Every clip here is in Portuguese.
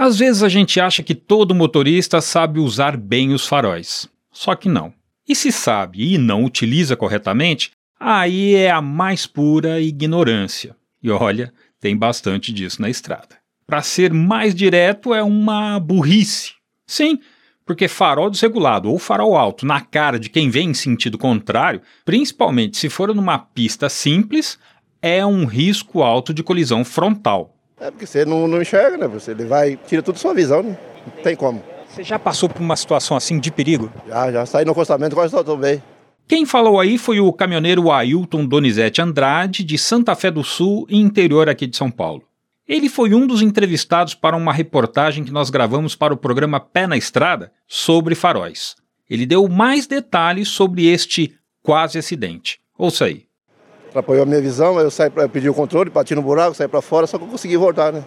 Às vezes a gente acha que todo motorista sabe usar bem os faróis. Só que não. E se sabe e não utiliza corretamente, aí é a mais pura ignorância. E olha, tem bastante disso na estrada. Para ser mais direto, é uma burrice. Sim, porque farol desregulado ou farol alto na cara de quem vem em sentido contrário, principalmente se for numa pista simples, é um risco alto de colisão frontal. É porque você não, não enxerga, né? Você ele vai, tira tudo sua visão, né? Não tem como. Você já passou por uma situação assim de perigo? Já, já saí no acostamento, quase tô bem. Quem falou aí foi o caminhoneiro Ailton Donizete Andrade, de Santa Fé do Sul, interior aqui de São Paulo. Ele foi um dos entrevistados para uma reportagem que nós gravamos para o programa Pé na Estrada sobre faróis. Ele deu mais detalhes sobre este quase acidente. Ouça aí. Atrapalhou a minha visão, eu saí para pedir o controle, bati no buraco, saí para fora, só que eu consegui voltar, né?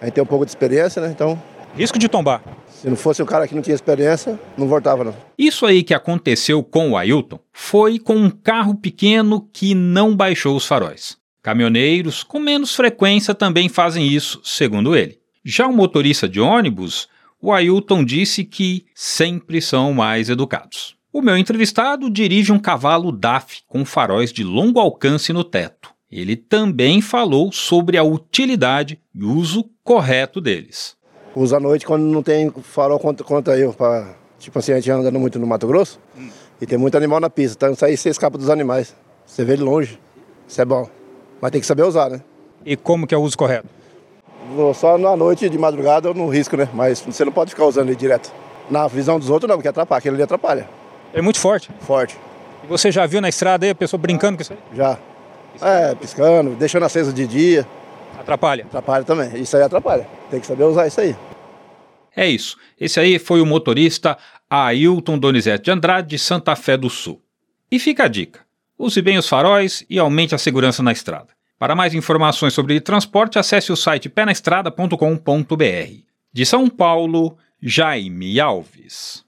A gente tem um pouco de experiência, né? Então. Risco de tombar. Se não fosse um cara que não tinha experiência, não voltava, não. Isso aí que aconteceu com o Ailton foi com um carro pequeno que não baixou os faróis. Caminhoneiros com menos frequência também fazem isso, segundo ele. Já o motorista de ônibus, o Ailton disse que sempre são mais educados. O meu entrevistado dirige um cavalo DAF com faróis de longo alcance no teto. Ele também falou sobre a utilidade e uso correto deles. Usa à noite quando não tem farol contra, contra eu. Pra, tipo assim, a gente andando muito no Mato Grosso hum. e tem muito animal na pista. Então isso aí você escapa dos animais. Você vê de longe. Isso é bom. Mas tem que saber usar, né? E como que é o uso correto? Só na noite, de madrugada, eu não risco, né? Mas você não pode ficar usando ele direto. Na visão dos outros, não, porque atrapalha. Aquele ali atrapalha. É muito forte? Forte. E você já viu na estrada aí a pessoa brincando com isso aí? Já. É, piscando, deixando aceso de dia. Atrapalha? Atrapalha também. Isso aí atrapalha. Tem que saber usar isso aí. É isso. Esse aí foi o motorista Ailton Donizete de Andrade, de Santa Fé do Sul. E fica a dica. Use bem os faróis e aumente a segurança na estrada. Para mais informações sobre transporte, acesse o site penaestrada.com.br. De São Paulo, Jaime Alves.